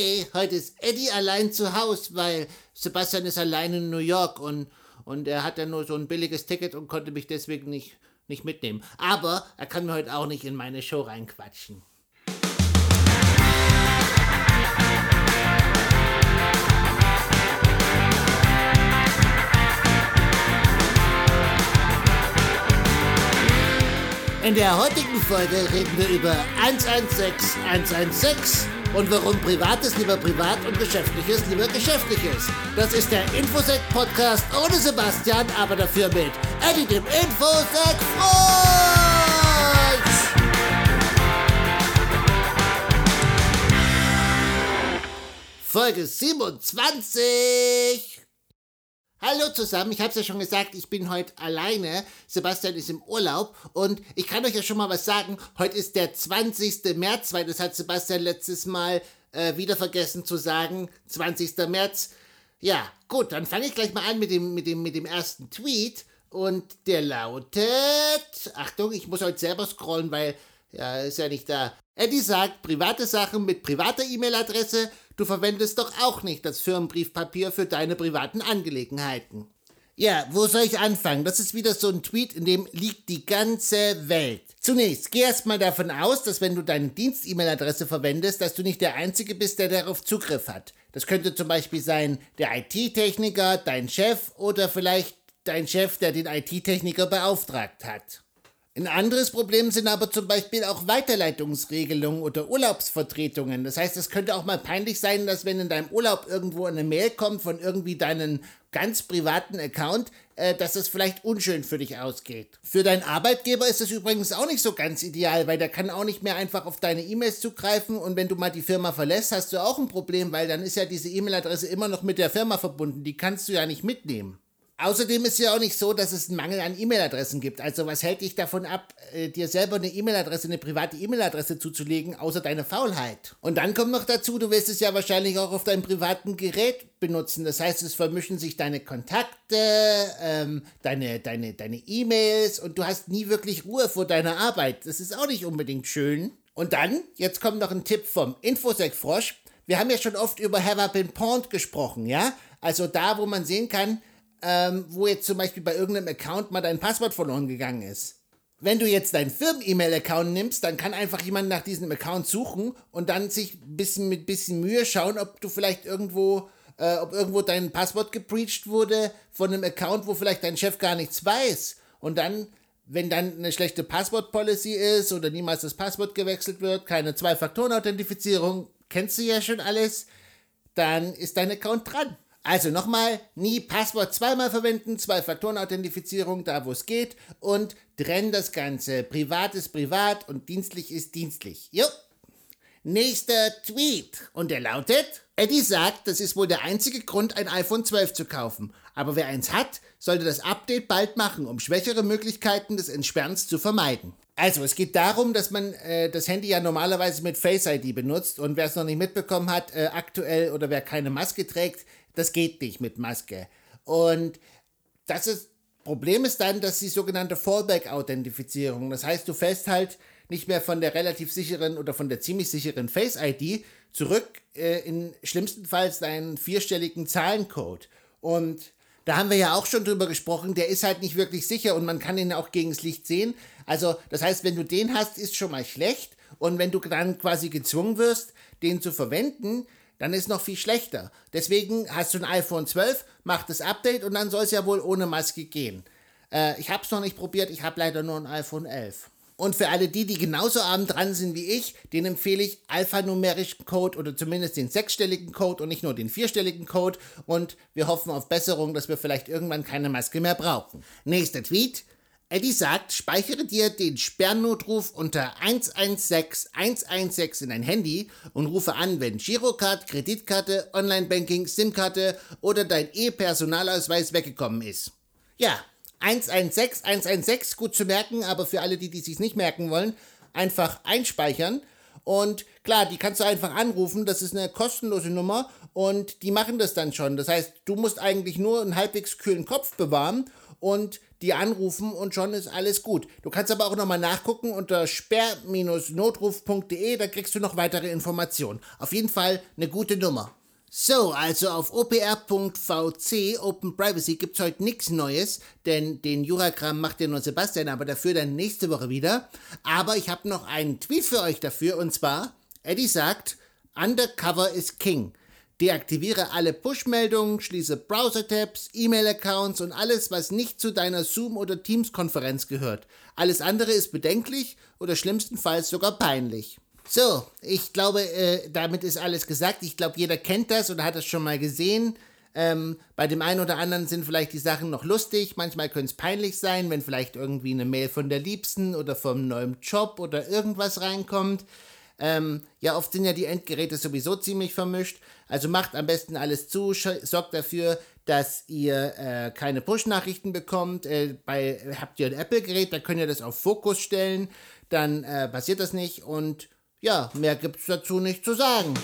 Hey, heute ist Eddie allein zu Hause, weil Sebastian ist allein in New York und, und er hat ja nur so ein billiges Ticket und konnte mich deswegen nicht, nicht mitnehmen. Aber er kann mir heute auch nicht in meine Show reinquatschen. In der heutigen Folge reden wir über 116 116 und warum Privates lieber privat und Geschäftliches lieber geschäftlich ist. Das ist der Infosec-Podcast ohne Sebastian, aber dafür mit Eddie dem Infosec-Freund! Folge 27! Hallo zusammen, ich habe es ja schon gesagt, ich bin heute alleine. Sebastian ist im Urlaub und ich kann euch ja schon mal was sagen. Heute ist der 20. März, weil das hat Sebastian letztes Mal äh, wieder vergessen zu sagen. 20. März. Ja, gut, dann fange ich gleich mal an mit dem, mit, dem, mit dem ersten Tweet. Und der lautet. Achtung, ich muss heute selber scrollen, weil ja, ist ja nicht da. Eddie sagt, private Sachen mit privater E-Mail-Adresse, du verwendest doch auch nicht das Firmenbriefpapier für deine privaten Angelegenheiten. Ja, wo soll ich anfangen? Das ist wieder so ein Tweet, in dem liegt die ganze Welt. Zunächst, geh erstmal davon aus, dass wenn du deine Dienst-E-Mail-Adresse verwendest, dass du nicht der Einzige bist, der darauf Zugriff hat. Das könnte zum Beispiel sein der IT-Techniker, dein Chef oder vielleicht dein Chef, der den IT-Techniker beauftragt hat. Ein anderes Problem sind aber zum Beispiel auch Weiterleitungsregelungen oder Urlaubsvertretungen. Das heißt, es könnte auch mal peinlich sein, dass wenn in deinem Urlaub irgendwo eine Mail kommt von irgendwie deinem ganz privaten Account, äh, dass es vielleicht unschön für dich ausgeht. Für deinen Arbeitgeber ist es übrigens auch nicht so ganz ideal, weil der kann auch nicht mehr einfach auf deine E-Mails zugreifen und wenn du mal die Firma verlässt, hast du auch ein Problem, weil dann ist ja diese E-Mail-Adresse immer noch mit der Firma verbunden. Die kannst du ja nicht mitnehmen. Außerdem ist ja auch nicht so, dass es einen Mangel an E-Mail-Adressen gibt. Also was hält dich davon ab, äh, dir selber eine E-Mail-Adresse, eine private E-Mail-Adresse zuzulegen, außer deine Faulheit? Und dann kommt noch dazu, du wirst es ja wahrscheinlich auch auf deinem privaten Gerät benutzen. Das heißt, es vermischen sich deine Kontakte, ähm, deine deine deine E-Mails und du hast nie wirklich Ruhe vor deiner Arbeit. Das ist auch nicht unbedingt schön. Und dann, jetzt kommt noch ein Tipp vom Infosec Frosch. Wir haben ja schon oft über Have I Been Pawned gesprochen, ja? Also da, wo man sehen kann, ähm, wo jetzt zum Beispiel bei irgendeinem Account mal dein Passwort verloren gegangen ist. Wenn du jetzt deinen Firmen-E-Mail-Account nimmst, dann kann einfach jemand nach diesem Account suchen und dann sich bisschen mit bisschen Mühe schauen, ob du vielleicht irgendwo, äh, ob irgendwo dein Passwort gebreached wurde von einem Account, wo vielleicht dein Chef gar nichts weiß. Und dann, wenn dann eine schlechte Passwort-Policy ist oder niemals das Passwort gewechselt wird, keine Zwei-Faktoren-Authentifizierung, kennst du ja schon alles, dann ist dein Account dran. Also nochmal, nie Passwort zweimal verwenden, Zwei-Faktoren-Authentifizierung da, wo es geht und trenn das Ganze. Privat ist privat und dienstlich ist dienstlich. Jo. Nächster Tweet. Und der lautet, Eddie sagt, das ist wohl der einzige Grund, ein iPhone 12 zu kaufen. Aber wer eins hat, sollte das Update bald machen, um schwächere Möglichkeiten des Entsperrens zu vermeiden. Also, es geht darum, dass man äh, das Handy ja normalerweise mit Face ID benutzt und wer es noch nicht mitbekommen hat, äh, aktuell oder wer keine Maske trägt, das geht nicht mit Maske. Und das ist, Problem ist dann, dass die sogenannte Fallback-Authentifizierung, das heißt, du fällst halt nicht mehr von der relativ sicheren oder von der ziemlich sicheren Face-ID zurück äh, in schlimmstenfalls deinen vierstelligen Zahlencode. Und da haben wir ja auch schon drüber gesprochen, der ist halt nicht wirklich sicher und man kann ihn auch gegen das Licht sehen. Also, das heißt, wenn du den hast, ist schon mal schlecht. Und wenn du dann quasi gezwungen wirst, den zu verwenden, dann ist noch viel schlechter. Deswegen hast du ein iPhone 12, mach das Update und dann soll es ja wohl ohne Maske gehen. Äh, ich habe es noch nicht probiert, ich habe leider nur ein iPhone 11. Und für alle die, die genauso abend dran sind wie ich, den empfehle ich alphanumerischen Code oder zumindest den sechsstelligen Code und nicht nur den vierstelligen Code. Und wir hoffen auf Besserung, dass wir vielleicht irgendwann keine Maske mehr brauchen. Nächster Tweet. Eddie sagt, speichere dir den Sperrnotruf unter 116 116 in dein Handy und rufe an, wenn Girocard, Kreditkarte, Online-Banking, SIM-Karte oder dein E-Personalausweis weggekommen ist. Ja, 116 116, gut zu merken, aber für alle, die, die sich nicht merken wollen, einfach einspeichern. Und klar, die kannst du einfach anrufen, das ist eine kostenlose Nummer und die machen das dann schon. Das heißt, du musst eigentlich nur einen halbwegs kühlen Kopf bewahren und die anrufen und schon ist alles gut. Du kannst aber auch nochmal nachgucken unter sperr-notruf.de, da kriegst du noch weitere Informationen. Auf jeden Fall eine gute Nummer. So, also auf opr.vc, Open Privacy, gibt's heute nichts Neues, denn den Juragramm macht ja nur Sebastian, aber dafür dann nächste Woche wieder. Aber ich habe noch einen Tweet für euch dafür und zwar, Eddie sagt, Undercover is King. Deaktiviere alle Push-Meldungen, schließe Browser-Tabs, E-Mail-Accounts und alles, was nicht zu deiner Zoom- oder Teams-Konferenz gehört. Alles andere ist bedenklich oder schlimmstenfalls sogar peinlich. So, ich glaube, äh, damit ist alles gesagt. Ich glaube, jeder kennt das oder hat das schon mal gesehen. Ähm, bei dem einen oder anderen sind vielleicht die Sachen noch lustig, manchmal können es peinlich sein, wenn vielleicht irgendwie eine Mail von der Liebsten oder vom neuen Job oder irgendwas reinkommt. Ähm, ja, oft sind ja die Endgeräte sowieso ziemlich vermischt. Also macht am besten alles zu, sorgt dafür, dass ihr äh, keine Push-Nachrichten bekommt. Äh, bei, habt ihr ein Apple-Gerät, da könnt ihr das auf Fokus stellen, dann äh, passiert das nicht und ja, mehr gibt's dazu nicht zu sagen.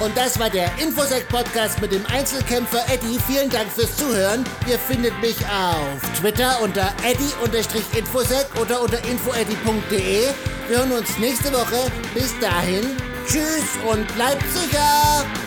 Und das war der Infosec-Podcast mit dem Einzelkämpfer Eddie. Vielen Dank fürs Zuhören. Ihr findet mich auf Twitter unter eddie-infosec oder unter infoeddy.de. Wir hören uns nächste Woche. Bis dahin, tschüss und bleibt sicher!